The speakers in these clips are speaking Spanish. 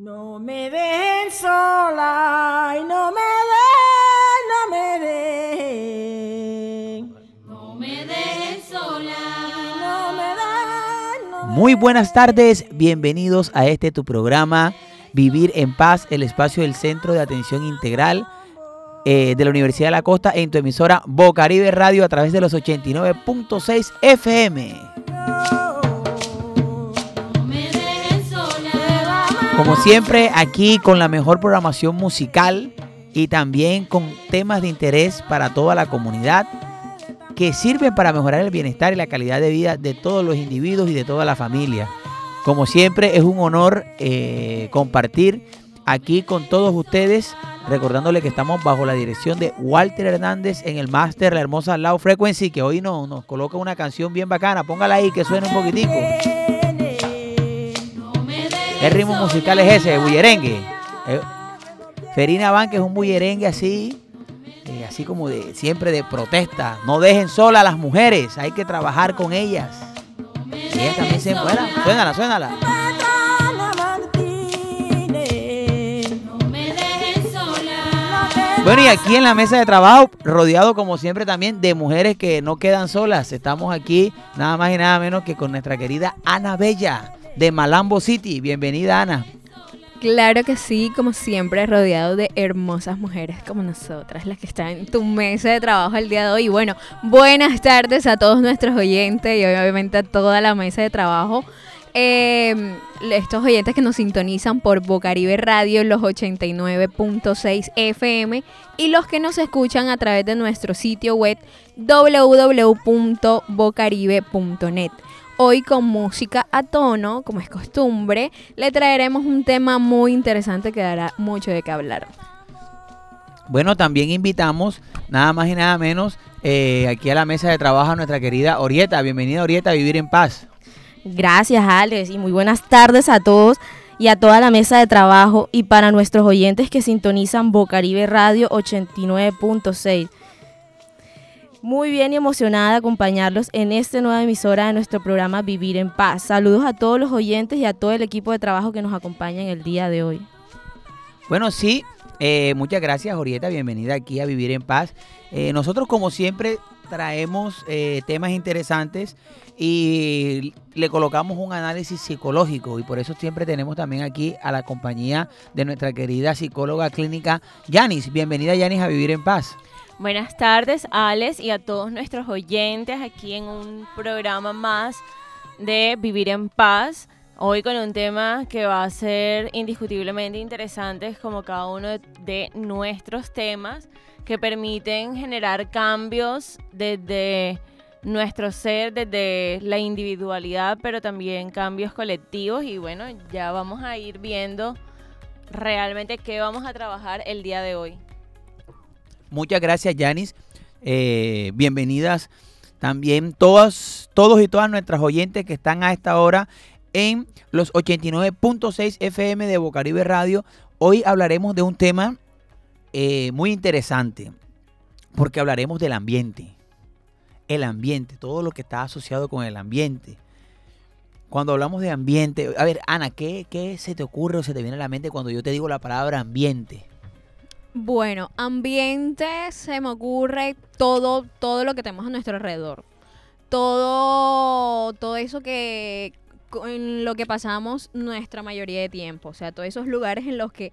No me dejen sola y no me den, no me den. No me dejen sola. No me den, no me Muy buenas tardes, bienvenidos a este tu programa Vivir en Paz, el espacio del Centro de Atención Integral eh, de la Universidad de la Costa en tu emisora Bocaribe Radio a través de los 89.6 FM. Como siempre, aquí con la mejor programación musical y también con temas de interés para toda la comunidad que sirven para mejorar el bienestar y la calidad de vida de todos los individuos y de toda la familia. Como siempre, es un honor eh, compartir aquí con todos ustedes, recordándole que estamos bajo la dirección de Walter Hernández en el máster La Hermosa Low Frequency, que hoy no, nos coloca una canción bien bacana. Póngala ahí que suene un poquitico. ¿Qué ritmo musical es ese? ¿Bullerengue? Eh, Ferina que es un bullerengue así, eh, así como de siempre de protesta. No dejen sola a las mujeres, hay que trabajar con ellas. Ellas también se fuera. Suénala, suénala. Bueno, y aquí en la mesa de trabajo, rodeado como siempre también de mujeres que no quedan solas. Estamos aquí nada más y nada menos que con nuestra querida Ana Bella de Malambo City. Bienvenida, Ana. Claro que sí, como siempre, rodeado de hermosas mujeres como nosotras, las que están en tu mesa de trabajo el día de hoy. Bueno, buenas tardes a todos nuestros oyentes y obviamente a toda la mesa de trabajo. Eh, estos oyentes que nos sintonizan por Bocaribe Radio, los 89.6 FM, y los que nos escuchan a través de nuestro sitio web www.bocaribe.net. Hoy con música a tono, como es costumbre, le traeremos un tema muy interesante que dará mucho de qué hablar. Bueno, también invitamos nada más y nada menos eh, aquí a la mesa de trabajo a nuestra querida Orieta. Bienvenida Orieta a Vivir en Paz. Gracias, Alex, y muy buenas tardes a todos y a toda la mesa de trabajo y para nuestros oyentes que sintonizan Bocaribe Radio 89.6. Muy bien y emocionada de acompañarlos en esta nueva emisora de nuestro programa Vivir en Paz. Saludos a todos los oyentes y a todo el equipo de trabajo que nos acompaña en el día de hoy. Bueno, sí, eh, muchas gracias Orieta, bienvenida aquí a Vivir en Paz. Eh, nosotros como siempre traemos eh, temas interesantes y le colocamos un análisis psicológico y por eso siempre tenemos también aquí a la compañía de nuestra querida psicóloga clínica Yanis. Bienvenida Yanis a Vivir en Paz. Buenas tardes, Alex, y a todos nuestros oyentes aquí en un programa más de Vivir en Paz. Hoy con un tema que va a ser indiscutiblemente interesante, como cada uno de, nuestros temas que permiten generar cambios desde nuestro ser, desde la individualidad, pero también cambios colectivos. Y bueno, ya vamos a ir viendo realmente qué vamos a trabajar el día de hoy. Muchas gracias, Yanis. Eh, bienvenidas también todas, todos y todas nuestras oyentes que están a esta hora en los 89.6 FM de Bocaribe Radio. Hoy hablaremos de un tema eh, muy interesante, porque hablaremos del ambiente. El ambiente, todo lo que está asociado con el ambiente. Cuando hablamos de ambiente, a ver, Ana, ¿qué, qué se te ocurre o se te viene a la mente cuando yo te digo la palabra ambiente? Bueno, ambiente se me ocurre todo, todo lo que tenemos a nuestro alrededor. Todo, todo eso que en lo que pasamos nuestra mayoría de tiempo. O sea, todos esos lugares en los que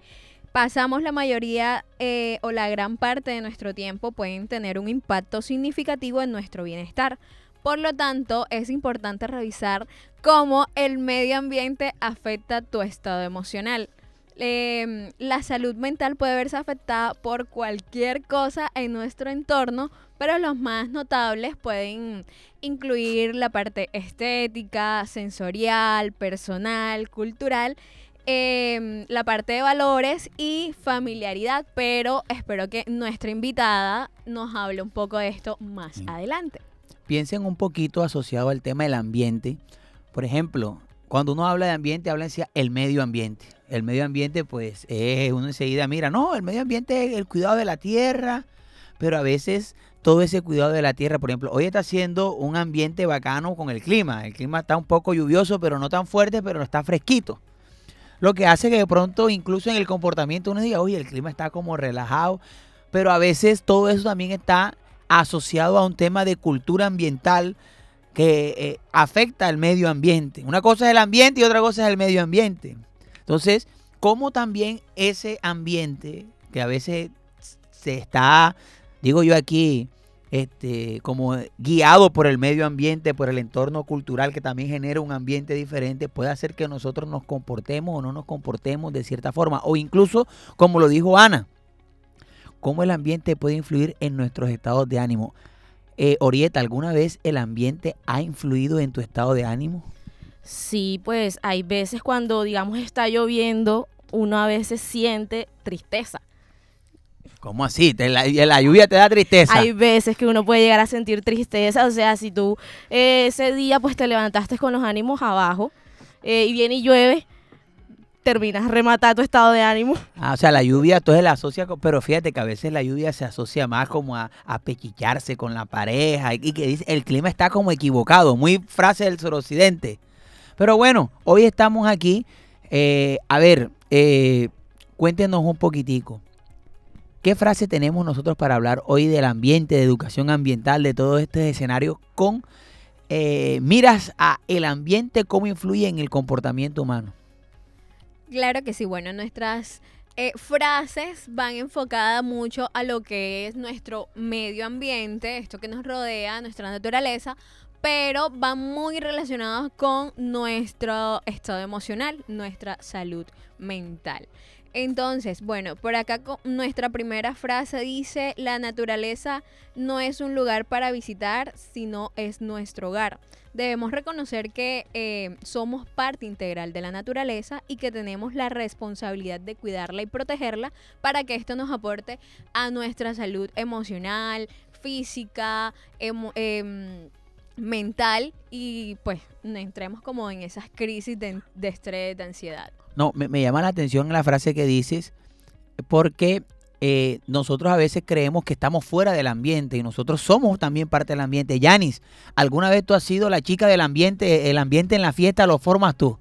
pasamos la mayoría eh, o la gran parte de nuestro tiempo pueden tener un impacto significativo en nuestro bienestar. Por lo tanto, es importante revisar cómo el medio ambiente afecta tu estado emocional. Eh, la salud mental puede verse afectada por cualquier cosa en nuestro entorno, pero los más notables pueden incluir la parte estética, sensorial, personal, cultural, eh, la parte de valores y familiaridad, pero espero que nuestra invitada nos hable un poco de esto más Sí. adelante. piensen un poquito asociado al tema del ambiente. Por ejemplo, cuando uno habla de ambiente, habla sí el medio ambiente. El medio ambiente, pues, es uno enseguida mira, no, el medio ambiente es el cuidado de la tierra, pero a veces todo ese cuidado de la tierra, por ejemplo, hoy está haciendo un ambiente bacano con el clima. El clima está un poco lluvioso, pero no tan fuerte, pero está fresquito. lo que hace que de pronto incluso en el comportamiento uno diga, oye, el clima está como relajado, pero a veces todo eso también está asociado a un tema de cultura ambiental que eh, afecta al medio ambiente. Una cosa es el ambiente y otra cosa es el medio ambiente. Entonces, ¿cómo también ese ambiente que a veces se está, digo yo aquí, este, como guiado por el medio ambiente, por el entorno cultural que también genera un ambiente diferente, puede hacer que nosotros nos comportemos o no nos comportemos de cierta forma. O incluso, como lo dijo Ana, cómo el ambiente puede influir en nuestros estados de ánimo. Eh, Orieta, ¿alguna vez el ambiente ha influido en tu estado de ánimo? Sí, pues hay veces cuando, digamos, está lloviendo, uno a veces siente tristeza. ¿Cómo así? ¿Te- la, la lluvia te da tristeza. Hay veces que uno puede llegar a sentir tristeza, o sea, si tú eh, ese día pues te levantaste con los ánimos abajo eh, y viene y llueve, terminas rematando tu estado de ánimo. Ah, o sea, la lluvia entonces la asocia pero fíjate que a veces la lluvia se asocia más como a, a con la pareja y que dice, el clima está como equivocado, muy frase del suroccidente. Pero bueno, hoy estamos aquí. eh, a ver, eh, cuéntenos un poquitico. ¿Qué frase tenemos nosotros para hablar hoy del ambiente, de educación ambiental, de todo este escenario con eh, miras a el ambiente, cómo influye en el comportamiento humano? Claro que sí, bueno, nuestras eh, frases van enfocadas mucho a lo que es nuestro medio ambiente, esto que nos rodea, nuestra naturaleza, pero van muy relacionados con nuestro estado emocional, nuestra salud mental. Entonces, bueno, por acá nuestra primera frase dice, la naturaleza no es un lugar para visitar, sino es nuestro hogar. Debemos reconocer que eh, somos parte integral de la naturaleza y que tenemos la responsabilidad de cuidarla y protegerla para que esto nos aporte a nuestra salud emocional, física, em, mental y pues no entremos como en esas crisis de, de estrés, de ansiedad. No, me, me llama la atención la frase que dices, porque eh, nosotros a veces creemos que estamos fuera del ambiente y nosotros somos también parte del ambiente. Yanis, ¿alguna vez tú has sido la chica del ambiente? El ambiente en la fiesta lo formas tú.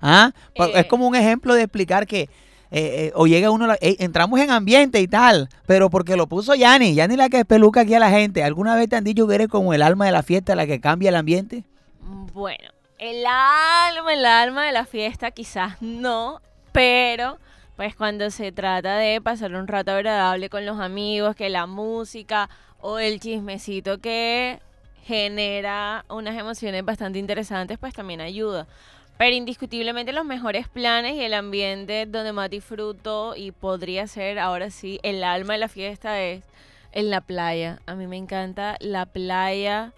¿Ah? Pa- Eh. Es como un ejemplo de explicar que eh, eh, o llega uno, la- "Ey, entramos en ambiente y tal, pero porque lo puso Yanis, Yanis la que peluca aquí a la gente. ¿Alguna vez te han dicho que eres como el alma de la fiesta, la que cambia el ambiente? Bueno, el alma, el alma de la fiesta quizás no, pero pues cuando se trata de pasar un rato agradable con los amigos, que la música o el chismecito que genera unas emociones bastante interesantes, pues también ayuda. Pero indiscutiblemente los mejores planes y el ambiente donde más disfruto y podría ser ahora sí el alma de la fiesta es en la playa. A mí me encanta la playa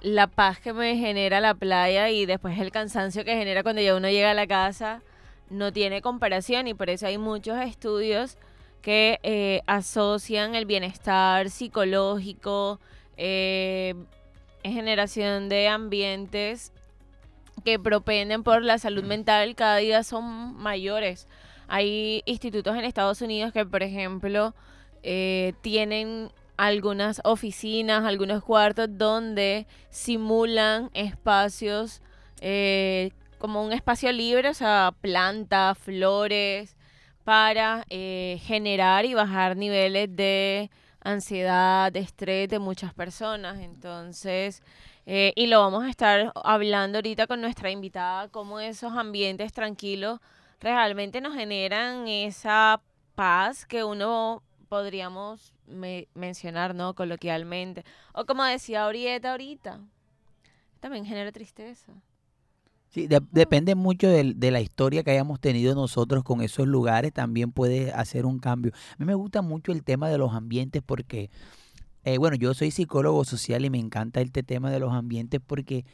la paz que me genera la playa y después el cansancio que genera cuando ya uno llega a la casa no tiene comparación y por eso hay muchos estudios que eh, asocian el bienestar psicológico, eh, generación de ambientes que propenden por la salud mental cada día son mayores. Hay institutos en Estados Unidos que, por ejemplo, eh, tienen algunas oficinas, algunos cuartos donde simulan espacios eh, como un espacio libre, o sea, plantas, flores, para eh, generar y bajar niveles de ansiedad, de estrés de muchas personas. Entonces, eh, y lo vamos a estar hablando ahorita con nuestra invitada, cómo esos ambientes tranquilos realmente nos generan esa paz que uno podríamos me- mencionar, ¿no? Coloquialmente. O como decía Orieta ahorita, también genera tristeza. Sí, de- depende mucho del- de, la historia que hayamos tenido nosotros con esos lugares, también puede hacer un cambio. A mí me gusta mucho el tema de los ambientes porque, eh, bueno, yo soy psicólogo social y me encanta este tema de los ambientes porque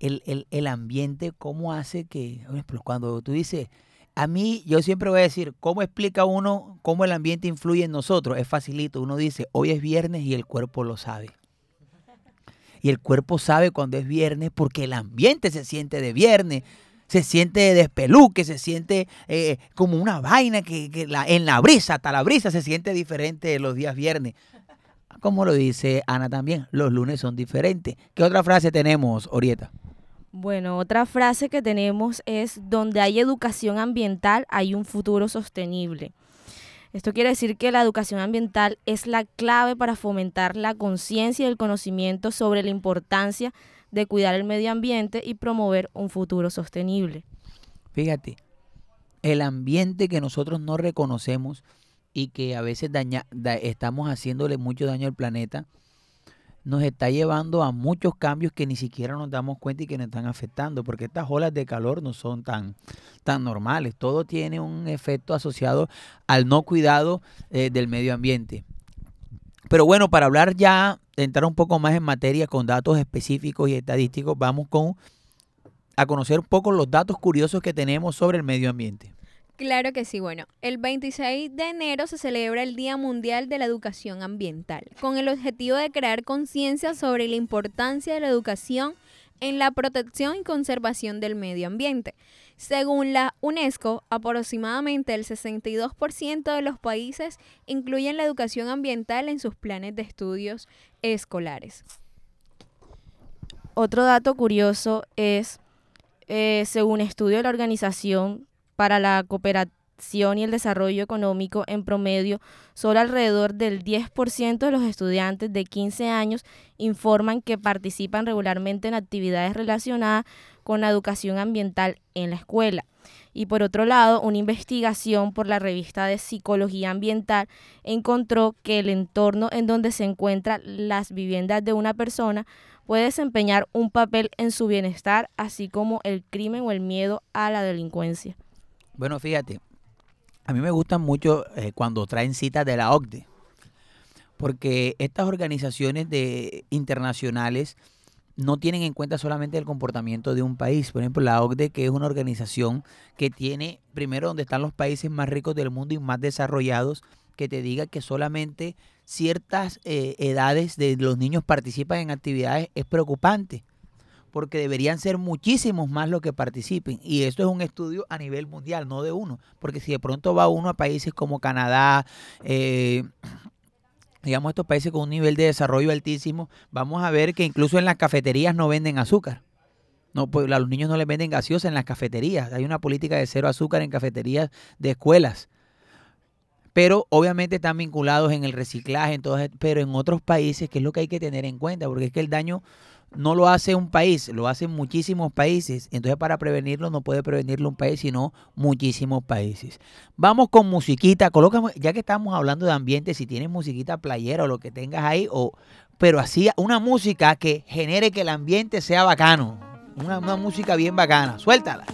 el, el- el ambiente, cómo hace que, por ejemplo, cuando tú dices, a mí, yo siempre voy a decir, ¿cómo explica uno cómo el ambiente influye en nosotros? Es facilito, uno dice, hoy es viernes y el cuerpo lo sabe. Y el cuerpo sabe cuando es viernes porque el ambiente se siente de viernes, se siente de despeluque, se siente eh, como una vaina que, que la- en la brisa, hasta la brisa se siente diferente los días viernes. Como lo dice Ana también, los lunes son diferentes. ¿Qué otra frase tenemos, Orieta? Bueno, otra frase que tenemos es, donde hay educación ambiental hay un futuro sostenible. Esto quiere decir que la educación ambiental es la clave para fomentar la conciencia y el conocimiento sobre la importancia de cuidar el medio ambiente y promover un futuro sostenible. Fíjate, el ambiente que nosotros no reconocemos y que a veces daña, da- estamos haciéndole mucho daño al planeta, nos está llevando a muchos cambios que ni siquiera nos damos cuenta y que nos están afectando, porque estas olas de calor no son tan, tan normales. Todo tiene un efecto asociado al no cuidado eh, del medio ambiente. Pero bueno, para hablar ya, entrar un poco más en materia con datos específicos y estadísticos, vamos con a conocer un poco los datos curiosos que tenemos sobre el medio ambiente. Claro que sí, bueno, el 26 de enero se celebra el Día Mundial de la Educación Ambiental, con el objetivo de crear conciencia sobre la importancia de la educación en la protección y conservación del medio ambiente. Según la UNESCO, aproximadamente el 62% de los países incluyen la educación ambiental en sus planes de estudios escolares. Otro dato curioso es, eh, según estudio de la Organización para la Cooperación y el Desarrollo Económico, en promedio, solo alrededor del 10% de los estudiantes de 15 años informan que participan regularmente en actividades relacionadas con la educación ambiental en la escuela. Y por otro lado, una investigación por la revista de Psicología Ambiental encontró que el entorno en donde se encuentran las viviendas de una persona puede desempeñar un papel en su bienestar, así como el crimen o el miedo a la delincuencia. Bueno, fíjate, a mí me gustan mucho eh, cuando traen citas de la OCDE, porque estas organizaciones de, internacionales no tienen en cuenta solamente el comportamiento de un país. Por ejemplo, la OCDE, que es una organización que tiene, primero, donde están los países más ricos del mundo y más desarrollados, que te diga que solamente ciertas eh, edades de los niños participan en actividades es preocupante porque deberían ser muchísimos más los que participen. Y esto es un estudio a nivel mundial, no de uno. Porque si de pronto va uno a países como Canadá, eh, digamos estos países con un nivel de desarrollo altísimo, vamos a ver que incluso en las cafeterías no venden azúcar. No, pues a los niños no les venden gaseosa en las cafeterías. Hay una política de cero azúcar en cafeterías de escuelas. Pero obviamente están vinculados en el reciclaje, en todo, pero en otros países, que es lo que hay que tener en cuenta, porque es que el daño no lo hace un país, lo hacen muchísimos países. Entonces, para prevenirlo, no puede prevenirlo un país, sino muchísimos países. Vamos con musiquita. Colócame, ya que estamos hablando de ambiente, si tienes musiquita playera o lo que tengas ahí, o, pero así una música que genere que el ambiente sea bacano. Una, una música bien bacana. Suéltala.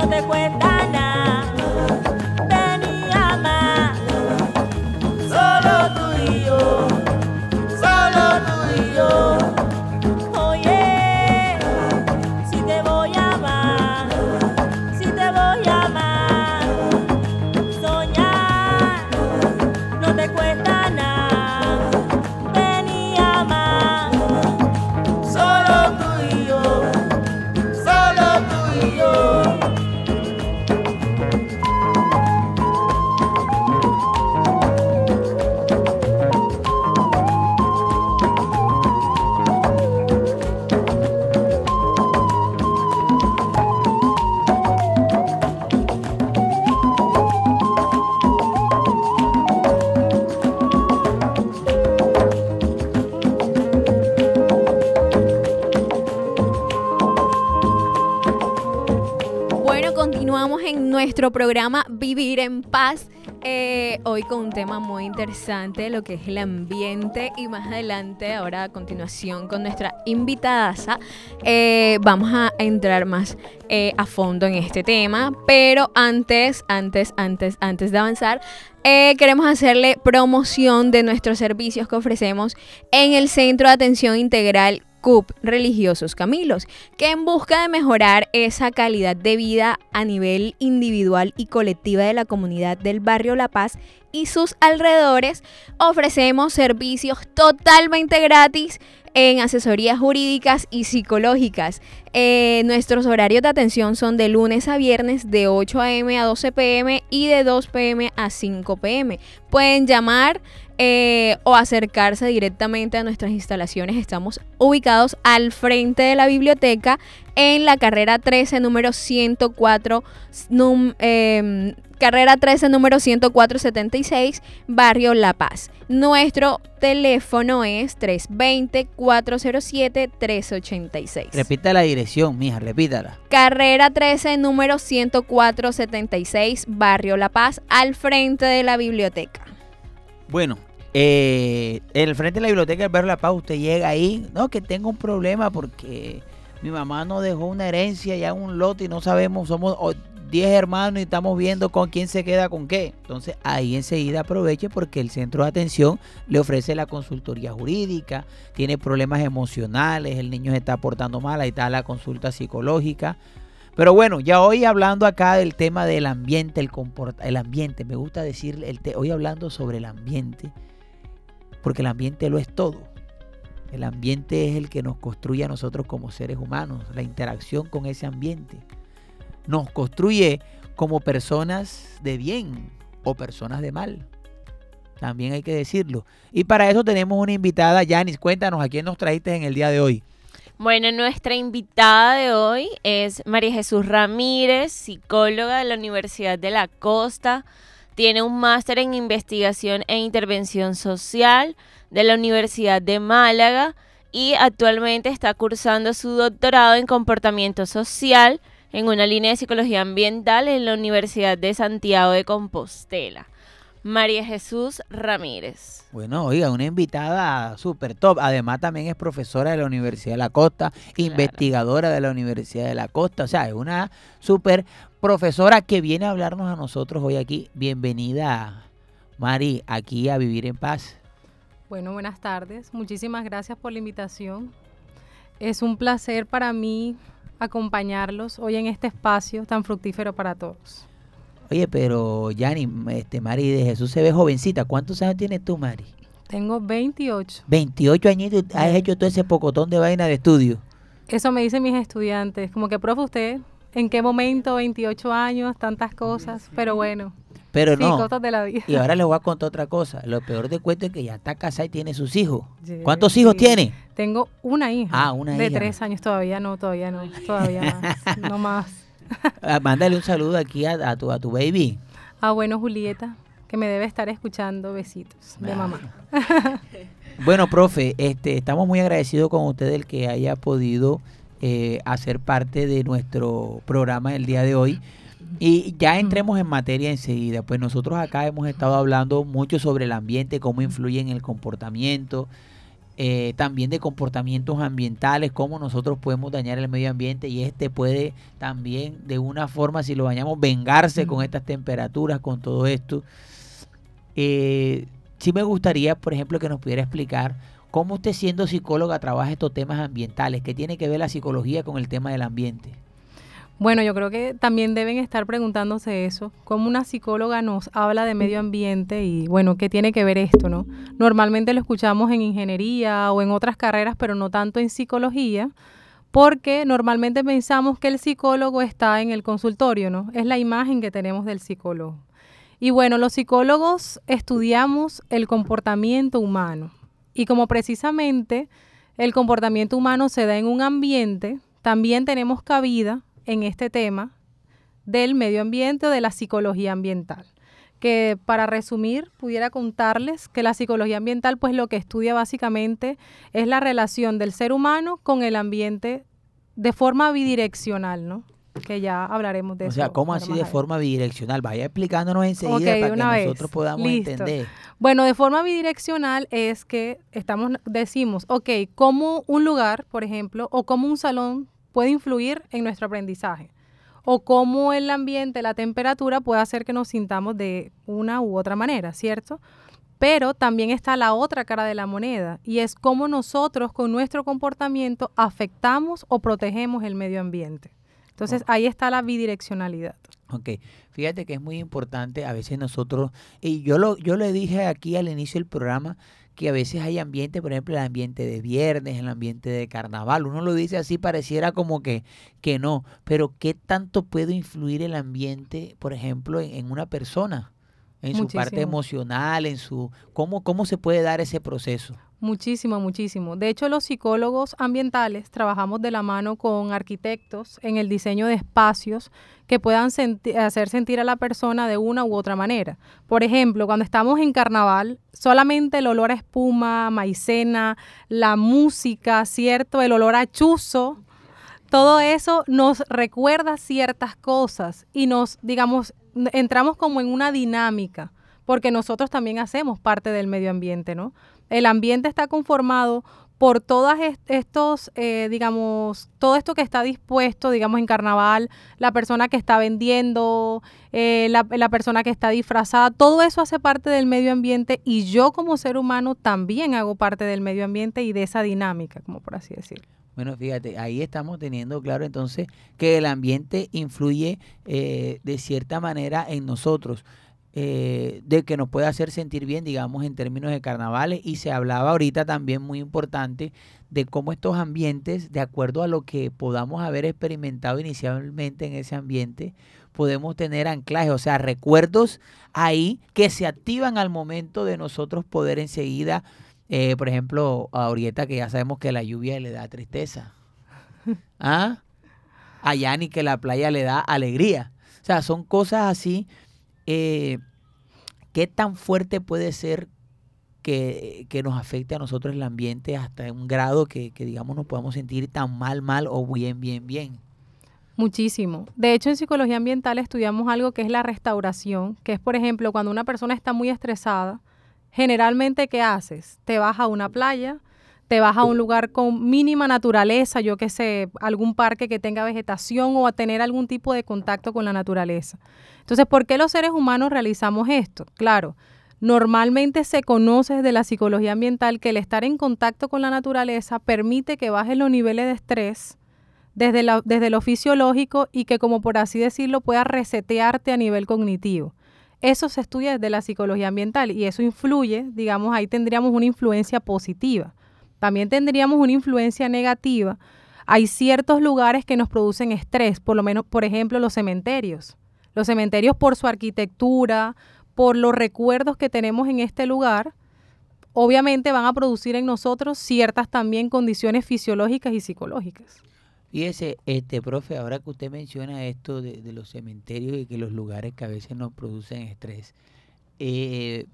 No te cuesta nuestro programa Vivir en Paz. eh, hoy con un tema muy interesante, lo que es el ambiente. Y más adelante, ahora a continuación, con nuestra invitada, eh, vamos a entrar más eh, a fondo en este tema. Pero antes, antes, antes, antes de avanzar, queremos hacerle promoción de nuestros servicios que ofrecemos en el Centro de Atención Integral CUP Religiosos Camilos, que en busca de mejorar esa calidad de vida a nivel individual y colectiva de la comunidad del barrio La Paz y sus alrededores, ofrecemos servicios totalmente gratis en asesorías jurídicas y psicológicas. Eh, nuestros horarios de atención son de lunes a viernes de 8 a.m. a 12 p.m. y de 2 p.m. a 5 p.m. Pueden llamar eh, o acercarse directamente a nuestras instalaciones. Estamos ubicados al frente de la biblioteca en la carrera 13, número 104, num- em, carrera 13, número 10476, Barrio La Paz. Nuestro teléfono es 320-407-386. Repita la dirección, mija, repítala. Carrera 13, número 10476, Barrio La Paz, al frente de la biblioteca. Bueno, eh, en el frente de la biblioteca del Barrio La Paz, usted llega ahí, no, que tengo un problema porque mi mamá nos dejó una herencia ya en un lote y no sabemos, somos oh, 10 hermanos y estamos viendo con quién se queda con qué. Entonces ahí enseguida aproveche porque el centro de atención le ofrece la consultoría jurídica, tiene problemas emocionales, el niño se está portando mal, ahí está la consulta psicológica. Pero bueno, ya hoy hablando acá del tema del ambiente, el el ambiente, me gusta decir, el hoy hablando sobre el ambiente, porque el ambiente lo es todo. El ambiente es el que nos construye a nosotros como seres humanos, la interacción con ese ambiente. Nos construye como personas de bien o personas de mal. También hay que decirlo. Y para eso tenemos una invitada, Yanis, cuéntanos a quién nos trajiste en el día de hoy. Bueno, nuestra invitada de hoy es María Jesús Ramírez, psicóloga de la Universidad de la Costa. Tiene un máster en investigación e intervención social de la Universidad de Málaga y actualmente está cursando su doctorado en comportamiento social en una línea de psicología ambiental en la Universidad de Santiago de Compostela. María Jesús Ramírez. Bueno, oiga, una invitada súper top. Además, también es profesora de la Universidad de la Costa, investigadora de la Universidad de la Costa. O sea, es una súper profesora que viene a hablarnos a nosotros hoy aquí. Bienvenida, Mari, aquí a Vivir en Paz. Bueno, buenas tardes. Muchísimas gracias por la invitación. Es un placer para mí acompañarlos hoy en este espacio tan fructífero para todos. Oye, pero Yanni, este, Mari de Jesús se ve jovencita. ¿Cuántos años tienes tú, Mari? Tengo 28. 28 añitos. Has hecho todo ese pocotón de vaina de estudio. Eso me dicen mis estudiantes. Como que, profe, usted, ¿en qué momento? 28 años, tantas cosas. Pero bueno, Pero sí, no. cosas de la vida. Y ahora les voy a contar otra cosa. Lo peor de cuento es que ya está casada y tiene sus hijos. ¿Cuántos hijos sí. tiene? Tengo una hija. Ah, una de hija. tres años todavía, no, todavía no, todavía más, no más. Ah, Mándale un saludo aquí a, a tu, a tu baby. Ah, bueno, Julieta, que me debe estar escuchando. Besitos de Ah. mamá. Bueno, profe, este, estamos muy agradecidos con usted el que haya podido eh, hacer parte de nuestro programa el día de hoy. Y ya entremos en materia enseguida. Pues nosotros acá hemos estado hablando mucho sobre el ambiente, cómo influye en el comportamiento. eh, también de comportamientos ambientales, cómo nosotros podemos dañar el medio ambiente y este puede también de una forma, si lo dañamos, vengarse con estas temperaturas, con todo esto. Eh, sí me gustaría, por ejemplo, que nos pudiera explicar cómo usted siendo psicóloga trabaja estos temas ambientales, qué tiene que ver la psicología con el tema del ambiente. Bueno, yo creo que también deben estar preguntándose eso, cómo una psicóloga nos habla de medio ambiente y bueno, ¿qué tiene que ver esto, no? Normalmente lo escuchamos en ingeniería o en otras carreras, pero no tanto en psicología, porque normalmente pensamos que el psicólogo está en el consultorio, ¿no? Es la imagen que tenemos del psicólogo. Y bueno, los psicólogos estudiamos el comportamiento humano y como precisamente el comportamiento humano se da en un ambiente, también tenemos cabida en este tema del medio ambiente o de la psicología ambiental. Que para resumir, pudiera contarles que la psicología ambiental, pues lo que estudia básicamente es la relación del ser humano con el ambiente de forma bidireccional, ¿no? Que ya hablaremos de O eso. sea, ¿cómo así de forma bidireccional? Vaya explicándonos enseguida para una que vez. nosotros podamos Listo. entender. Bueno, de forma bidireccional es que estamos, decimos, ok, cómo un lugar, por ejemplo, o cómo un salón puede influir en nuestro aprendizaje, o cómo el ambiente, la temperatura puede hacer que nos sintamos de una u otra manera, ¿cierto? Pero también está la otra cara de la moneda y es cómo nosotros con nuestro comportamiento afectamos o protegemos el medio ambiente. Entonces ahí está la bidireccionalidad. Ok, fíjate que es muy importante, a veces nosotros, y yo lo, yo le dije aquí al inicio del programa, que a veces hay ambiente, por ejemplo, el ambiente de viernes, el ambiente de carnaval, uno lo dice así, pareciera como que, que no, pero ¿qué tanto puede influir el ambiente, por ejemplo, en, en una persona? En su parte emocional, en su, ¿cómo, ¿cómo se puede dar ese proceso? Muchísimo, muchísimo. De hecho, los psicólogos ambientales trabajamos de la mano con arquitectos en el diseño de espacios que puedan senti- hacer sentir a la persona de una u otra manera. Por ejemplo, cuando estamos en carnaval, solamente el olor a espuma, maicena, la música, ¿cierto? El olor a chuzo, todo eso nos recuerda ciertas cosas y nos, digamos, entramos como en una dinámica, porque nosotros también hacemos parte del medio ambiente, ¿no? El ambiente está conformado por todas est- estos, eh, digamos, todo esto que está dispuesto, digamos, en carnaval, la persona que está vendiendo, eh, la, la persona que está disfrazada, todo eso hace parte del medio ambiente y yo como ser humano también hago parte del medio ambiente y de esa dinámica, como por así decirlo. Bueno, fíjate, ahí estamos teniendo claro entonces que el ambiente influye eh, de cierta manera en nosotros, eh, de que nos puede hacer sentir bien, digamos, en términos de carnavales. Y se hablaba ahorita también muy importante de cómo estos ambientes, de acuerdo a lo que podamos haber experimentado inicialmente en ese ambiente, podemos tener anclajes, o sea, recuerdos ahí que se activan al momento de nosotros poder enseguida eh, por ejemplo, a Orieta, que ya sabemos que la lluvia le da tristeza. ¿Ah? A Yani, que la playa le da alegría. O sea, son cosas así. eh, ¿Qué tan fuerte puede ser que, que nos afecte a nosotros el ambiente hasta un grado que, que, digamos, nos podamos sentir tan mal, mal o bien, bien, bien? Muchísimo. De hecho, en psicología ambiental estudiamos algo que es la restauración, que es, por ejemplo, cuando una persona está muy estresada, generalmente, ¿qué haces? Te vas a una playa, te vas a un lugar con mínima naturaleza, yo qué sé, algún parque que tenga vegetación o a tener algún tipo de contacto con la naturaleza. Entonces, ¿por qué los seres humanos realizamos esto? Claro, normalmente se conoce desde la psicología ambiental que el estar en contacto con la naturaleza permite que bajen los niveles de estrés desde, desde lo fisiológico y que, como por así decirlo, pueda resetearte a nivel cognitivo. Eso se estudia desde la psicología ambiental y eso influye, digamos, ahí tendríamos una influencia positiva. También tendríamos una influencia negativa. Hay ciertos lugares que nos producen estrés, por lo menos, por ejemplo, los cementerios. Los cementerios por su arquitectura, por los recuerdos que tenemos en este lugar, obviamente van a producir en nosotros ciertas también condiciones fisiológicas y psicológicas. Fíjese, este profe, ahora que usted menciona esto de, los cementerios y que los lugares que a veces nos producen estrés, eh,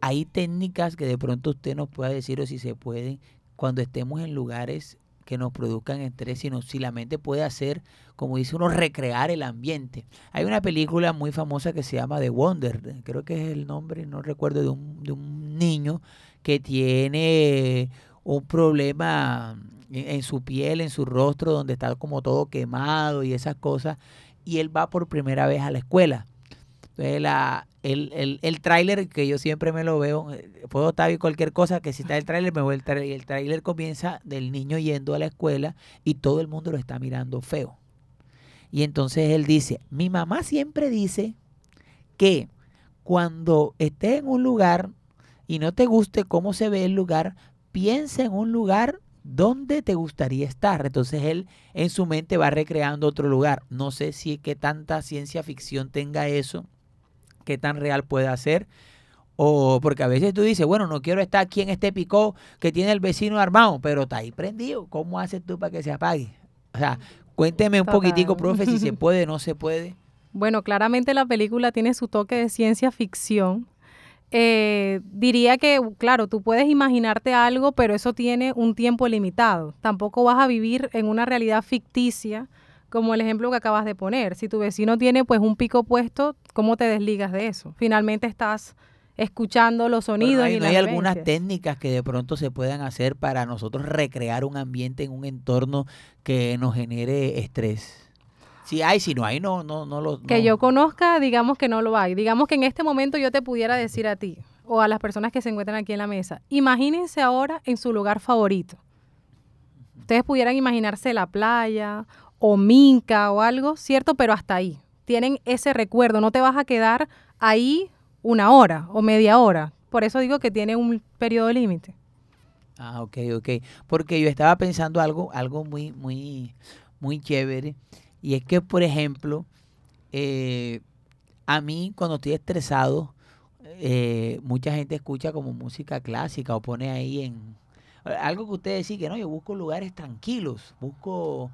hay técnicas que de pronto usted nos pueda decir o si se pueden cuando estemos en lugares que nos produzcan estrés, sino si la mente puede hacer, como dice uno, recrear el ambiente. Hay una película muy famosa que se llama The Wonder, creo que es el nombre, no recuerdo, de un, de un niño que tiene un problema en, su piel, en su rostro, donde está como todo quemado y esas cosas, y él va por primera vez a la escuela. Entonces, la, el, el, el tráiler, que yo siempre me lo veo, eh, puedo estar cualquier cosa, que si está el tráiler, me voy el tráiler, y el tráiler comienza del niño yendo a la escuela y todo el mundo lo está mirando feo. Y entonces él dice, mi mamá siempre dice que cuando estés en un lugar y no te guste cómo se ve el lugar, piensa en un lugar donde te gustaría estar. Entonces él en su mente va recreando otro lugar. No sé si que tanta ciencia ficción tenga eso, qué tan real puede ser. O porque a veces tú dices, bueno, no quiero estar aquí en este picó que tiene el vecino armado, pero está ahí prendido. ¿Cómo haces tú para que se apague? O sea, cuénteme un poquitico, profe, si se puede, no se puede. Bueno, claramente la película tiene su toque de ciencia ficción. Eh, diría que, claro, tú puedes imaginarte algo, pero eso tiene un tiempo limitado. Tampoco vas a vivir en una realidad ficticia como el ejemplo que acabas de poner. Si tu vecino tiene pues un pico puesto, ¿cómo te desligas de eso? Finalmente estás escuchando los sonidos hay, y no hay algunas técnicas que de pronto se puedan hacer para nosotros recrear un ambiente en un entorno que nos genere estrés. Si hay, si no hay, no, no, no lo. que no. yo conozca, digamos que no lo hay. Digamos que en este momento yo te pudiera decir a ti o a las personas que se encuentran aquí en la mesa, imagínense ahora en su lugar favorito. Ustedes pudieran imaginarse la playa o Minca o algo, ¿cierto? Pero hasta ahí. Tienen ese recuerdo, no te vas a quedar ahí una hora o media hora. Por eso digo que tiene un periodo límite. Ah, ok, ok. Porque yo estaba pensando algo, algo muy, muy, muy chévere. Y es que, por ejemplo, eh, a mí cuando estoy estresado, eh, mucha gente escucha como música clásica o pone ahí en algo que usted decía que no, yo busco lugares tranquilos, busco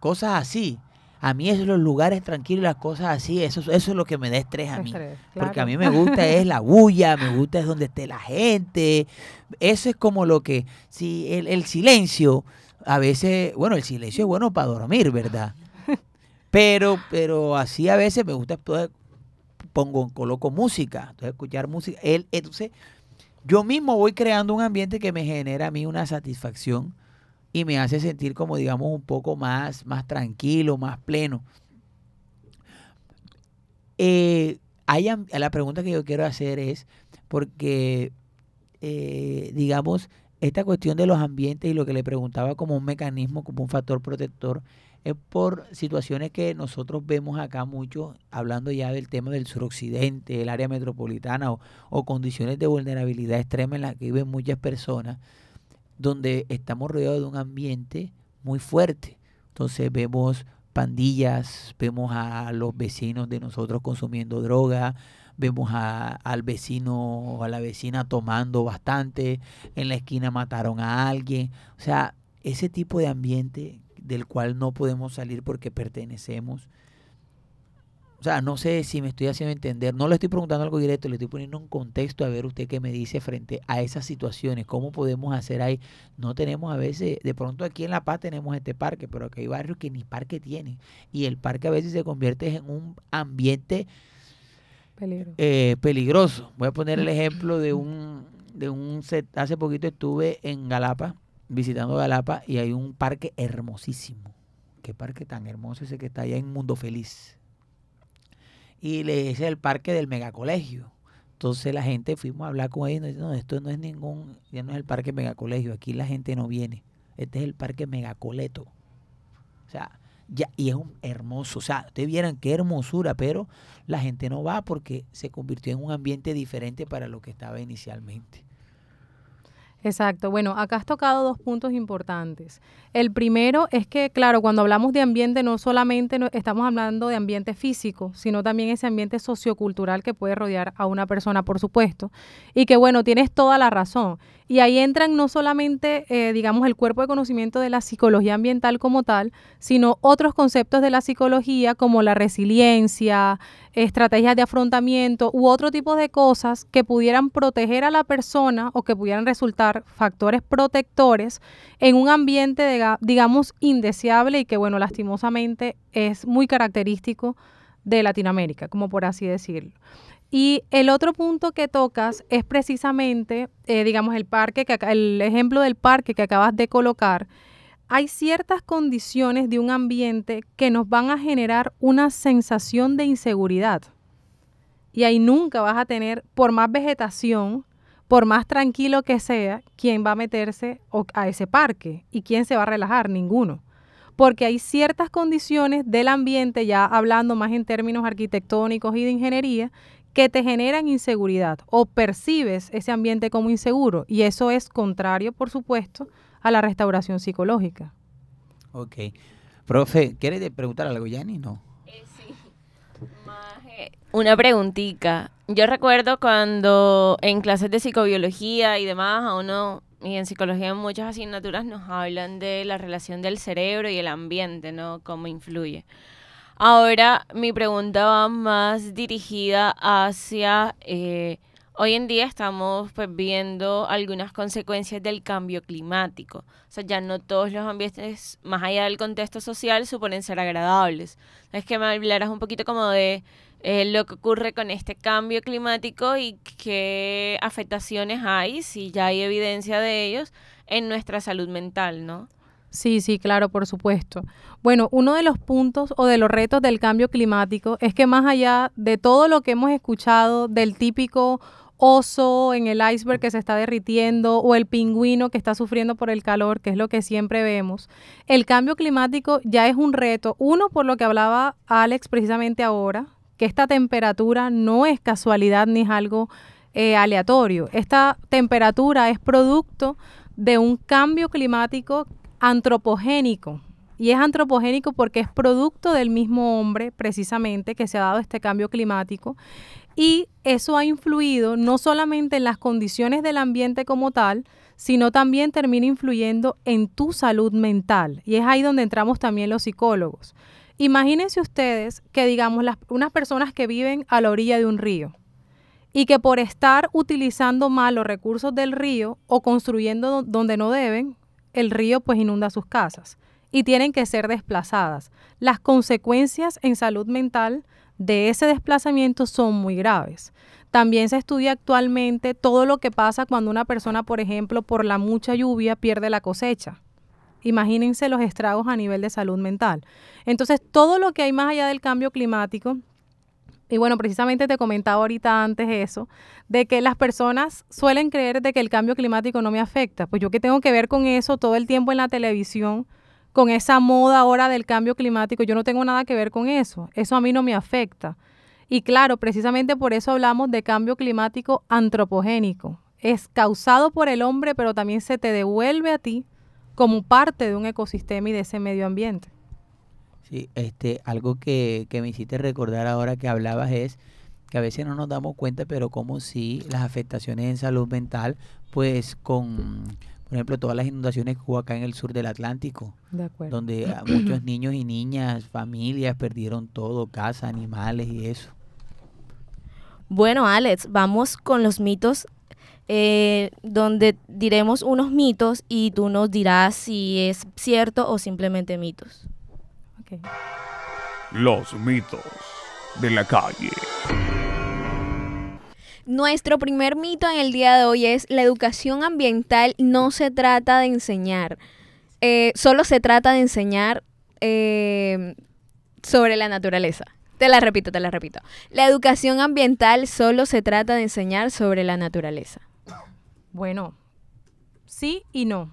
cosas así. A mí esos los lugares tranquilos, las cosas así, eso, eso es lo que me da estrés a mí. Estrés, Porque a mí me gusta es la bulla, me gusta es donde esté la gente. Eso es como lo que, si el, el silencio, a veces, bueno, el silencio es bueno para dormir, ¿verdad? Pero, pero así a veces me gusta, entonces, pongo, coloco música, entonces escuchar música. Él, entonces, yo mismo voy creando un ambiente que me genera a mí una satisfacción y me hace sentir como, digamos, un poco más, más tranquilo, más pleno. Eh, hay la pregunta que yo quiero hacer es, porque, eh, digamos, esta cuestión de los ambientes y lo que le preguntaba como un mecanismo, como un factor protector, es por situaciones que nosotros vemos acá mucho, hablando ya del tema del suroccidente, el área metropolitana o, condiciones de vulnerabilidad extrema en las que viven muchas personas, donde estamos rodeados de un ambiente muy fuerte. Entonces vemos pandillas, vemos a los vecinos de nosotros consumiendo droga, vemos a- al vecino o a la vecina tomando bastante, en la esquina mataron a alguien. O sea, ese tipo de ambiente del cual no podemos salir porque pertenecemos. O sea, no sé si me estoy haciendo entender. No le estoy preguntando algo directo, le estoy poniendo un contexto a ver usted qué me dice frente a esas situaciones. ¿Cómo podemos hacer ahí? No tenemos a veces, de pronto aquí en La Paz tenemos este parque, pero aquí hay barrios que ni parque tienen. Y el parque a veces se convierte en un ambiente Peligro. eh, peligroso. Voy a poner el ejemplo de un, de un set. Hace poquito estuve en Galapa, visitando Galapa, y hay un parque hermosísimo. Qué parque tan hermoso ese que está allá en Mundo Feliz. Y le es el parque del megacolegio. Entonces la gente fuimos a hablar con ellos y nos dicen, no, esto no es ningún, ya no es el parque megacolegio, aquí la gente no viene. Este es el parque megacoleto. O sea, ya, y es un hermoso, o sea, ustedes vieran qué hermosura, pero la gente no va porque se convirtió en un ambiente diferente para lo que estaba inicialmente. Exacto. Bueno, acá has tocado dos puntos importantes. El primero es que, claro, cuando hablamos de ambiente, no solamente estamos hablando de ambiente físico, sino también ese ambiente sociocultural que puede rodear a una persona, por supuesto. Y que, bueno, tienes toda la razón. Y ahí entran no solamente, eh, digamos, el cuerpo de conocimiento de la psicología ambiental como tal, sino otros conceptos de la psicología como la resiliencia, estrategias de afrontamiento u otro tipo de cosas que pudieran proteger a la persona o que pudieran resultar factores protectores en un ambiente, diga- digamos, indeseable y que, bueno, lastimosamente es muy característico de Latinoamérica, como por así decirlo. Y el otro punto que tocas es precisamente, eh, digamos, el parque, que el ejemplo del parque que acabas de colocar. Hay ciertas condiciones de un ambiente que nos van a generar una sensación de inseguridad. Y ahí nunca vas a tener, por más vegetación, por más tranquilo que sea, quién va a meterse a ese parque y quién se va a relajar, ninguno. Porque hay ciertas condiciones del ambiente, ya hablando más en términos arquitectónicos y de ingeniería, que te generan inseguridad o percibes ese ambiente como inseguro. Y eso es contrario, por supuesto, a la restauración psicológica. Ok. Profe, ¿quieres preguntar algo, Yanni? No. Maje, Una preguntita. Yo recuerdo cuando en clases de psicobiología y demás, a uno, y en psicología en muchas asignaturas nos hablan de la relación del cerebro y el ambiente, ¿no? Cómo influye. Ahora mi pregunta va más dirigida hacia, eh, hoy en día estamos pues viendo algunas consecuencias del cambio climático. O sea, ya no todos los ambientes, más allá del contexto social, suponen ser agradables. Es que me hablaras un poquito como de eh, lo que ocurre con este cambio climático y qué afectaciones hay, si ya hay evidencia de ellos, en nuestra salud mental, ¿no? Sí, sí, claro, por supuesto. Bueno, uno de los puntos o de los retos del cambio climático es que más allá de todo lo que hemos escuchado del típico oso en el iceberg que se está derritiendo o el pingüino que está sufriendo por el calor, que es lo que siempre vemos, el cambio climático ya es un reto. Uno, por lo que hablaba Alex precisamente ahora, que esta temperatura no es casualidad ni es algo eh, aleatorio. Esta temperatura es producto de un cambio climático antropogénico. Y es antropogénico porque es producto del mismo hombre, precisamente, que se ha dado este cambio climático. Y eso ha influido no solamente en las condiciones del ambiente como tal, sino también termina influyendo en tu salud mental. Y es ahí donde entramos también los psicólogos. Imagínense ustedes que, digamos, unas personas que viven a la orilla de un río y que por estar utilizando mal los recursos del río o construyendo do- donde no deben, el río pues inunda sus casas y tienen que ser desplazadas. Las consecuencias en salud mental de ese desplazamiento son muy graves. También se estudia actualmente todo lo que pasa cuando una persona, por ejemplo, por la mucha lluvia pierde la cosecha. Imagínense los estragos a nivel de salud mental. Entonces, todo lo que hay más allá del cambio climático, y bueno, precisamente te comentaba ahorita antes eso, de que las personas suelen creer de que el cambio climático no me afecta. Pues yo que tengo que ver con eso todo el tiempo en la televisión, con esa moda ahora del cambio climático, yo no tengo nada que ver con eso. Eso a mí no me afecta. Y claro, precisamente por eso hablamos de cambio climático antropogénico. Es causado por el hombre, pero también se te devuelve a ti como parte de un ecosistema y de ese medio ambiente. Sí, este, algo que, que me hiciste recordar ahora que hablabas es que a veces no nos damos cuenta, pero como si las afectaciones en salud mental, pues con, por ejemplo, todas las inundaciones que hubo acá en el sur del Atlántico, De acuerdo. donde muchos niños y niñas, familias perdieron todo, casa, animales y eso. Bueno, Alex, vamos con los mitos, eh, donde diremos unos mitos y tú nos dirás si es cierto o simplemente mitos. Los mitos de la calle. Nuestro primer mito en el día de hoy es la educación ambiental no se trata de enseñar, eh, solo se trata de enseñar eh, sobre la naturaleza. Te la repito, te la repito. La educación ambiental solo se trata de enseñar sobre la naturaleza. Bueno, sí y no.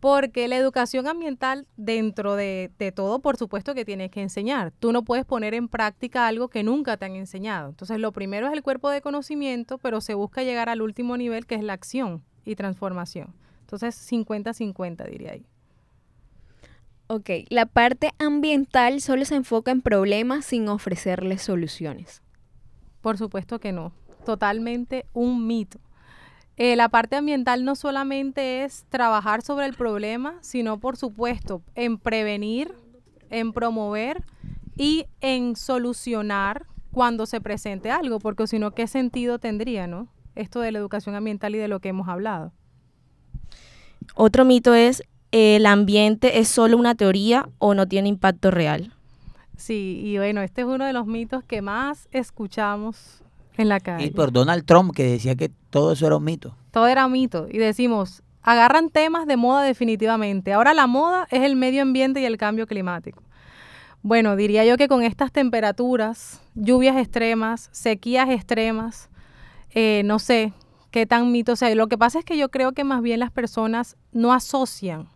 Porque la educación ambiental, dentro de, de todo, por supuesto que tienes que enseñar. Tú no puedes poner en práctica algo que nunca te han enseñado. Entonces, lo primero es el cuerpo de conocimiento, pero se busca llegar al último nivel, que es la acción y transformación. Entonces, 50-50 diría ahí. Ok, la parte ambiental solo se enfoca en problemas sin ofrecerles soluciones. Por supuesto que no. Totalmente un mito. Eh, la parte ambiental no solamente es trabajar sobre el problema, sino por supuesto en prevenir, en promover y en solucionar cuando se presente algo, porque si no, ¿qué sentido tendría, no? Esto de la educación ambiental y de lo que hemos hablado. Otro mito es, ¿el ambiente es solo una teoría o no tiene impacto real? Sí, y bueno, este es uno de los mitos que más escuchamos en la calle. Y por Donald Trump, que decía que todo eso era un mito. Todo era mito. Y decimos, agarran temas de moda definitivamente. Ahora la moda es el medio ambiente y el cambio climático. Bueno, diría yo que con estas temperaturas, lluvias extremas, sequías extremas, eh, no sé qué tan mito sea. Lo que pasa es que yo creo que más bien las personas no asocian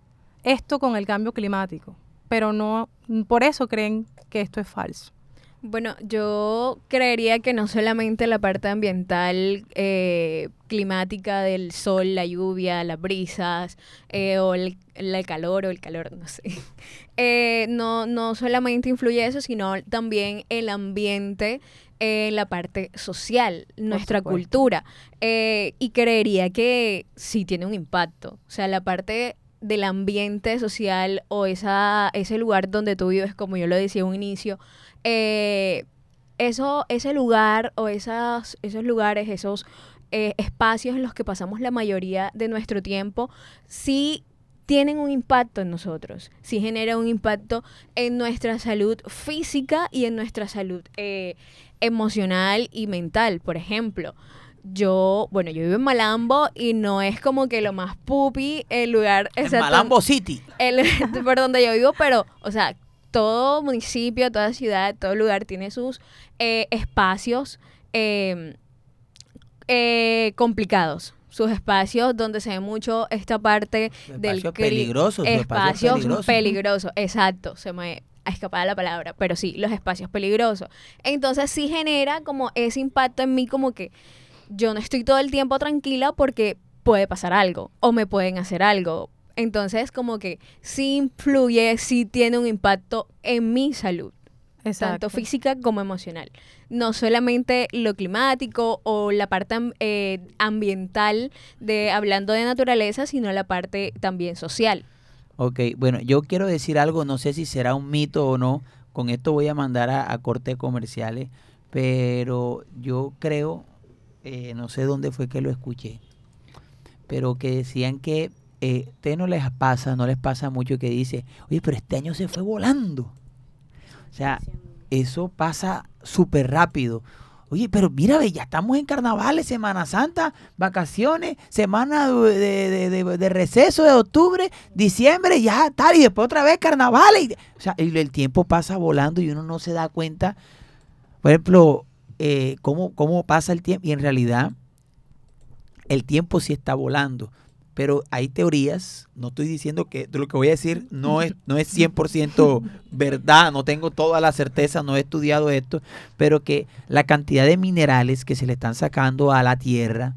esto con el cambio climático, pero no, por eso creen que esto es falso. Bueno, yo creería que no solamente la parte ambiental, eh, climática del sol, la lluvia, las brisas, eh, o el, el calor o el calor, no sé. Eh, no, no solamente influye eso, sino también el ambiente en la parte social, nuestra cultura. Eh, y creería que sí tiene un impacto. O sea, la parte del ambiente social o esa, ese lugar donde tú vives, como yo lo decía en un inicio, eh, eso, ese lugar o esas, esos lugares, esos eh, espacios en los que pasamos la mayoría de nuestro tiempo, sí tienen un impacto en nosotros, sí genera un impacto en nuestra salud física y en nuestra salud eh, emocional y mental. Por ejemplo, yo, bueno, yo vivo en Malambo y no es como que lo más pupi el lugar En Malambo City. el, por donde yo vivo, pero, o sea, todo municipio, toda ciudad, todo lugar tiene sus eh, espacios eh, eh, complicados. Sus espacios donde se ve mucho esta parte del Espacios peligrosos, sus espacios espacios peligrosos. peligrosos, exacto, se me ha escapado la palabra, pero sí, los espacios peligrosos. Entonces sí genera como ese impacto en mí como que yo no estoy todo el tiempo tranquila porque puede pasar algo o me pueden hacer algo. Entonces como que sí influye, sí tiene un impacto en mi salud, Exacto. tanto física como emocional. No solamente lo climático o la parte eh, ambiental de hablando de naturaleza, sino la parte también social. Ok, bueno, yo quiero decir algo, no sé si será un mito o no, con esto voy a mandar a, a cortes comerciales, pero yo creo, eh, no sé dónde fue que lo escuché, pero que decían que eh, no les pasa, no les pasa mucho que dice, oye, pero este año se fue volando. O sea, eso pasa súper rápido. Oye, pero mira, ya estamos en carnavales, Semana Santa, vacaciones, semana de, de- de- receso de octubre, diciembre, ya tal, y después otra vez carnavales. o sea, el tiempo pasa volando y uno no se da cuenta, por ejemplo, eh, cómo, cómo pasa el tiempo. Y en realidad, el tiempo sí está volando. Pero hay teorías, no estoy diciendo que lo que voy a decir no es, no es 100% verdad, no tengo toda la certeza, no he estudiado esto, pero que la cantidad de minerales que se le están sacando a la tierra,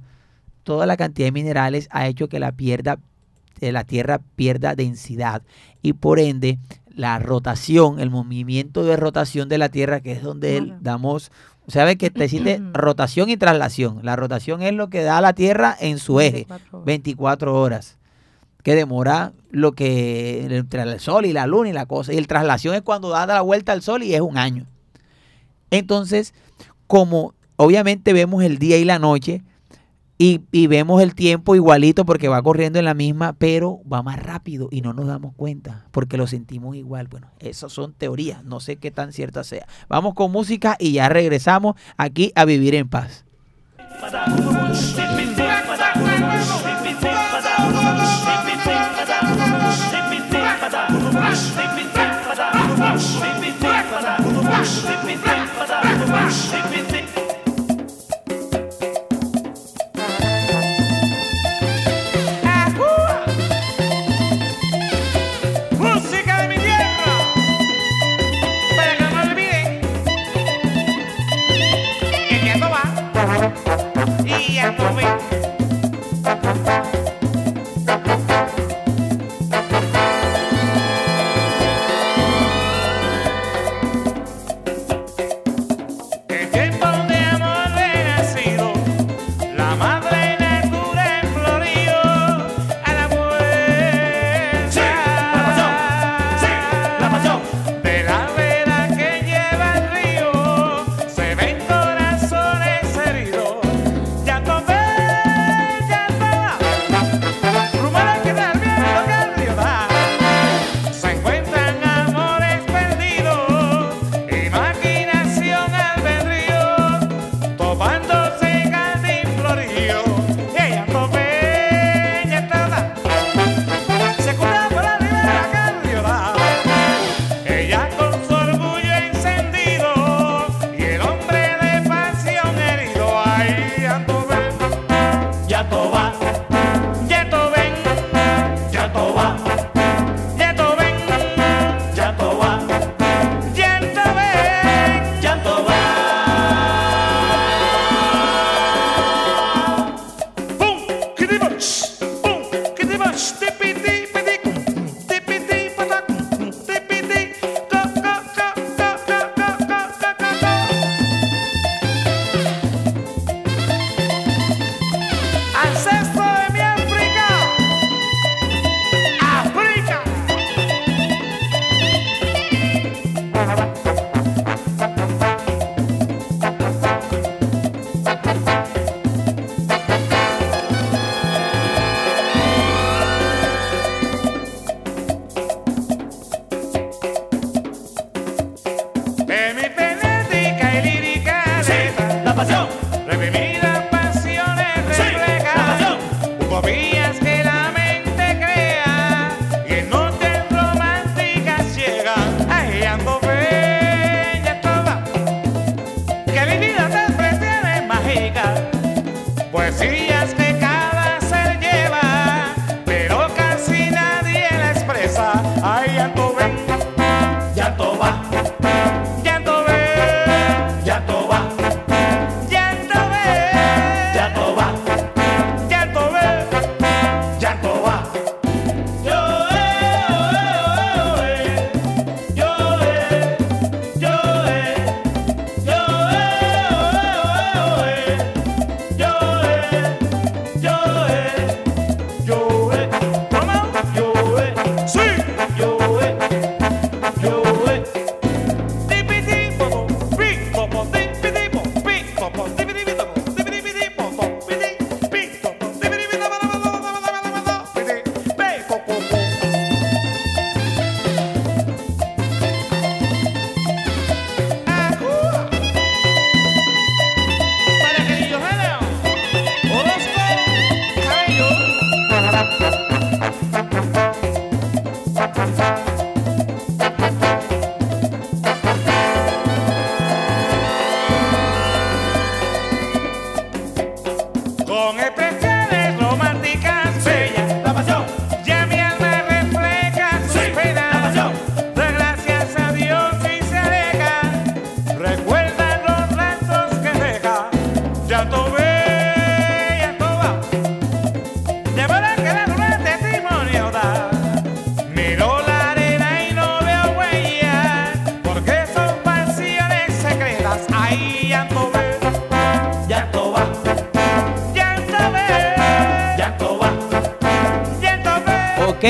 toda la cantidad de minerales ha hecho que la, pierda, eh, la tierra pierda densidad y por ende la rotación, el movimiento de rotación de la tierra, que es donde Claro. damos, ¿sabes que te existe rotación y traslación? La rotación es lo que da a la tierra en su eje. 24 horas. 24 horas. Que demora lo que entre el sol y la luna y la cosa. Y el traslación es cuando da la vuelta al sol y es un año. Entonces, como obviamente vemos el día y la noche y, vemos el tiempo igualito porque va corriendo en la misma, pero va más rápido y no nos damos cuenta porque lo sentimos igual. Bueno, esas son teorías, no sé qué tan cierta sea. Vamos con música y ya regresamos aquí a vivir en paz.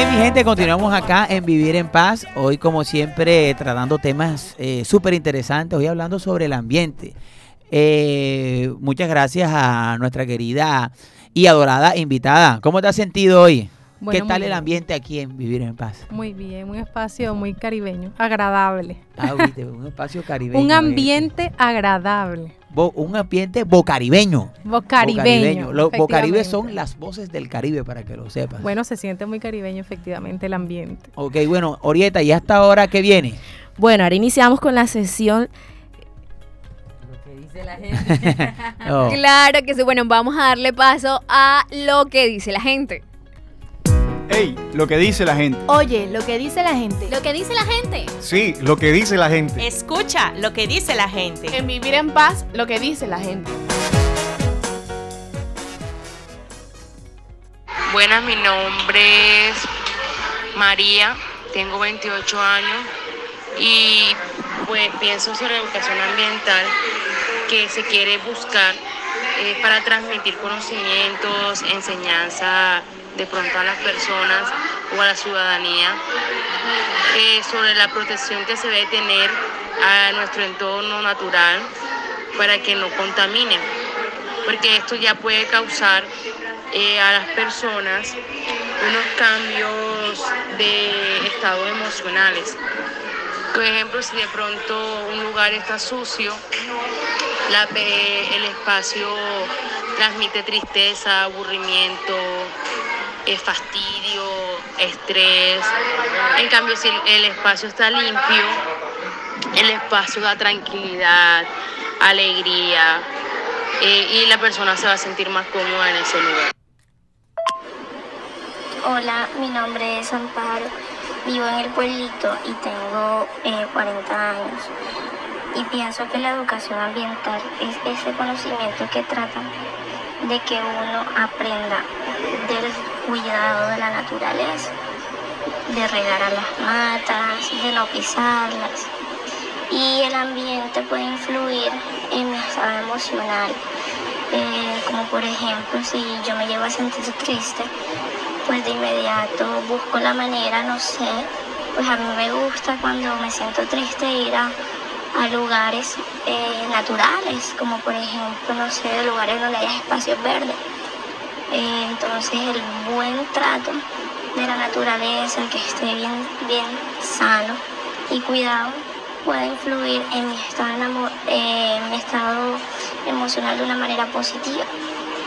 Ok, mi gente, continuamos acá en Vivir en Paz. Hoy, como siempre, tratando temas eh, súper interesantes. Hoy hablando sobre el ambiente. Eh, muchas gracias a nuestra querida y adorada invitada. ¿Cómo te has sentido hoy? Bueno, ¿Qué tal el bien. ambiente aquí en Vivir en Paz? Muy bien, un espacio muy caribeño, agradable. Ah, un espacio caribeño. un eh. ambiente agradable. Bo- un ambiente bocaribeño. Bocaribeño. Los bocaribe efectivamente. son las voces del Caribe, para que lo sepas. Bueno, se siente muy caribeño efectivamente el ambiente. Ok, bueno, Orieta, ¿y hasta ahora qué viene? Bueno, ahora iniciamos con la sesión. Oh. Claro que sí. Bueno, vamos a darle paso a lo que dice la gente. Ey, lo que dice la gente. Oye, lo que dice la gente. Lo que dice la gente. Sí, lo que dice la gente. Escucha lo que dice la gente. En vivir en paz, lo que dice la gente. Buenas, mi nombre es María, tengo 28 años y pues pienso sobre educación ambiental que se quiere buscar eh, para transmitir conocimientos, enseñanza de pronto a las personas o a la ciudadanía sobre la protección que se debe tener a nuestro entorno natural para que no contamine, porque esto ya puede causar eh, a las personas unos cambios de estado emocionales. Por ejemplo, si de pronto un lugar está sucio, el espacio transmite tristeza, aburrimiento, eh, fastidio, estrés. En cambio, si el, espacio está limpio, el espacio da tranquilidad, alegría eh, y la persona se va a sentir más cómoda en ese lugar. Hola, mi nombre es Amparo, vivo en el pueblito y tengo eh, 40 años. Y pienso que la educación ambiental es ese conocimiento que trata de que uno aprenda del cuidado de la naturaleza, de regar a las matas, de no pisarlas. Y el ambiente puede influir en mi estado emocional, eh, como por ejemplo si yo me llevo a sentir triste, pues de inmediato busco la manera, no sé, pues a mí me gusta cuando me siento triste ir a, lugares eh, naturales, como por ejemplo, no sé, lugares donde haya espacios verdes. Eh, entonces el buen trato de la naturaleza, que esté bien, bien sano y cuidado, puede influir en mi estado, eh, en mi estado emocional de una manera positiva,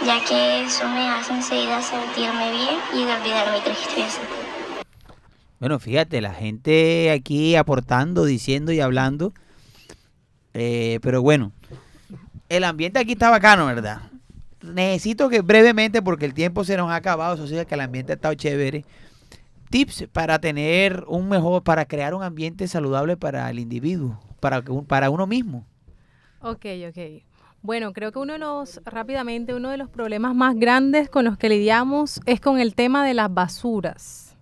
ya que eso me hace enseguida sentirme bien y de olvidar mi tristeza. Bueno, fíjate, la gente aquí aportando, diciendo y hablando. Eh, pero bueno, el ambiente aquí está bacano, ¿verdad? Necesito que brevemente, porque el tiempo se nos ha acabado, eso sí, que el ambiente ha estado chévere. Tips para tener un mejor, para crear un ambiente saludable para el individuo, para, para uno mismo. Ok, ok. Bueno, creo que uno de los, rápidamente, uno de los problemas más grandes con los que lidiamos es con el tema de las basuras.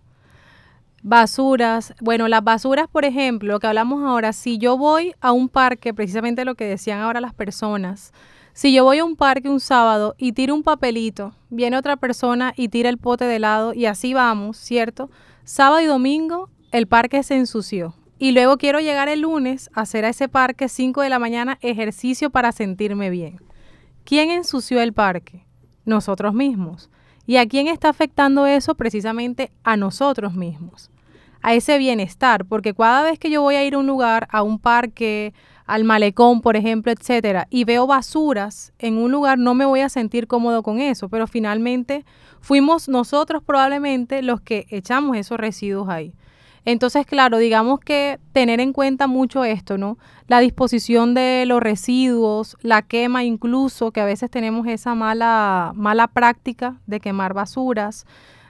Basuras, bueno, las basuras, por ejemplo, lo que hablamos ahora, si yo voy a un parque, precisamente lo que decían ahora las personas, si yo voy a un parque un sábado y tiro un papelito, viene otra persona y tira el pote de helado y así vamos, ¿cierto? Sábado y domingo el parque se ensució. Y luego quiero llegar el lunes a hacer a ese parque 5 de la mañana ejercicio para sentirme bien. ¿Quién ensució el parque? Nosotros mismos. ¿Y a quién está afectando eso? Precisamente a nosotros mismos. A ese bienestar, porque cada vez que yo voy a ir a un lugar, a un parque, al malecón, por ejemplo, etcétera, y veo basuras en un lugar, no me voy a sentir cómodo con eso, pero finalmente fuimos nosotros probablemente los que echamos esos residuos ahí. Entonces, claro, digamos que tener en cuenta mucho esto, ¿no? La disposición de los residuos, la quema incluso, que a veces tenemos esa mala, mala práctica de quemar basuras,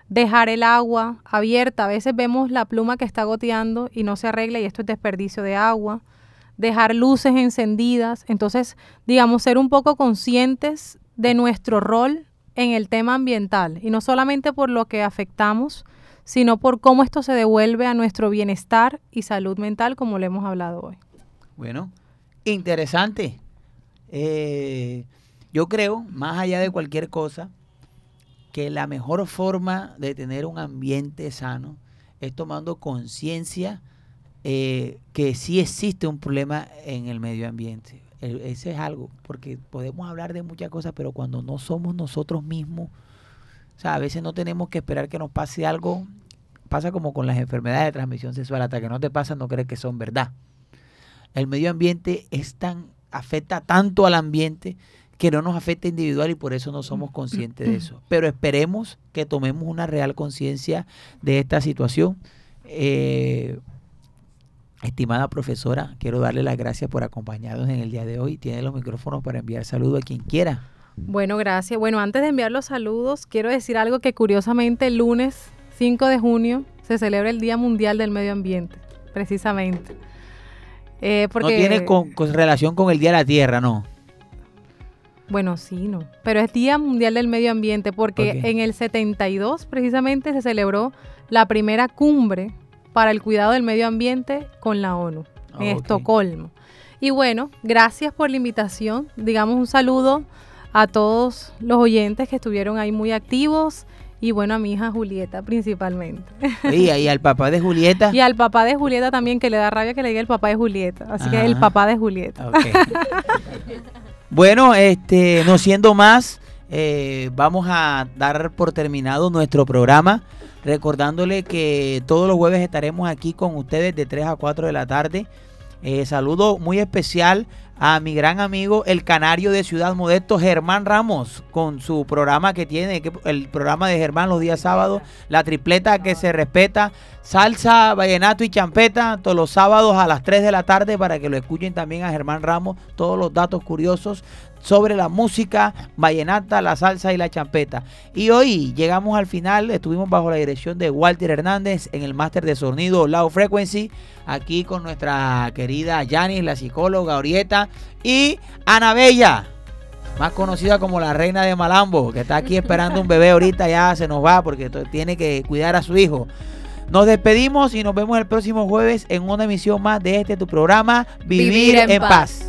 dejar el agua abierta. A veces vemos la pluma que está goteando y no se arregla y esto es desperdicio de agua. Dejar luces encendidas. Entonces, digamos, ser un poco conscientes de nuestro rol en el tema ambiental y no solamente por lo que afectamos, sino por cómo esto se devuelve a nuestro bienestar y salud mental, como lo hemos hablado hoy. Bueno, interesante. Eh, yo creo, más allá de cualquier cosa, que la mejor forma de tener un ambiente sano es tomando conciencia eh, que sí existe un problema en el medio ambiente. El- ese es algo, porque podemos hablar de muchas cosas, pero cuando no somos nosotros mismos, o sea, a veces no tenemos que esperar que nos pase algo. Pasa como con las enfermedades de transmisión sexual, hasta que no te pasan no crees que son verdad. El medio ambiente es tan, afecta tanto al ambiente que no nos afecta individual y por eso no somos conscientes de eso. Pero esperemos que tomemos una real conciencia de esta situación. Eh, estimada profesora, quiero darle las gracias por acompañarnos en el día de hoy. Tiene los micrófonos para enviar saludos a quien quiera. Bueno, gracias. Bueno, antes de enviar los saludos, quiero decir algo que curiosamente el lunes 5 de junio se celebra el Día Mundial del Medio Ambiente, precisamente. Eh, porque, No tiene con, con relación con el Día de la Tierra, no. Bueno, sí, no. Pero es Día Mundial del Medio Ambiente porque en el 72 precisamente se celebró la primera cumbre para el cuidado del medio ambiente con la ONU en Ah, ok. Estocolmo. Y bueno, gracias por la invitación. Digamos un saludo a todos los oyentes que estuvieron ahí muy activos y bueno, a mi hija Julieta principalmente. Y, y al papá de Julieta. Y al papá de Julieta también, que le da rabia que le diga el papá de Julieta. Así que el papá de Julieta. Bueno, este, no siendo más, eh, vamos a dar por terminado nuestro programa, recordándole que todos los jueves estaremos aquí con ustedes de 3 a 4 de la tarde. Eh, saludo muy especial a mi gran amigo el canario de Ciudad Modesto, Germán Ramos, con su programa que tiene, el programa de Germán los días sábados, la tripleta que se respeta, salsa, vallenato y champeta, todos los sábados a las 3 de la tarde para que lo escuchen también a Germán Ramos, todos los datos curiosos sobre la música vallenata, la salsa y la champeta. Y hoy llegamos al final, estuvimos bajo la dirección de Walter Hernández en el máster de sonido Low Frequency, aquí con nuestra querida Yanis, la psicóloga Orieta, y Ana Bella, más conocida como la reina de Malambo, que está aquí esperando un bebé ahorita, ya se nos va porque tiene que cuidar a su hijo. Nos despedimos y nos vemos el próximo jueves en una emisión más de este tu programa, Vivir, en, paz.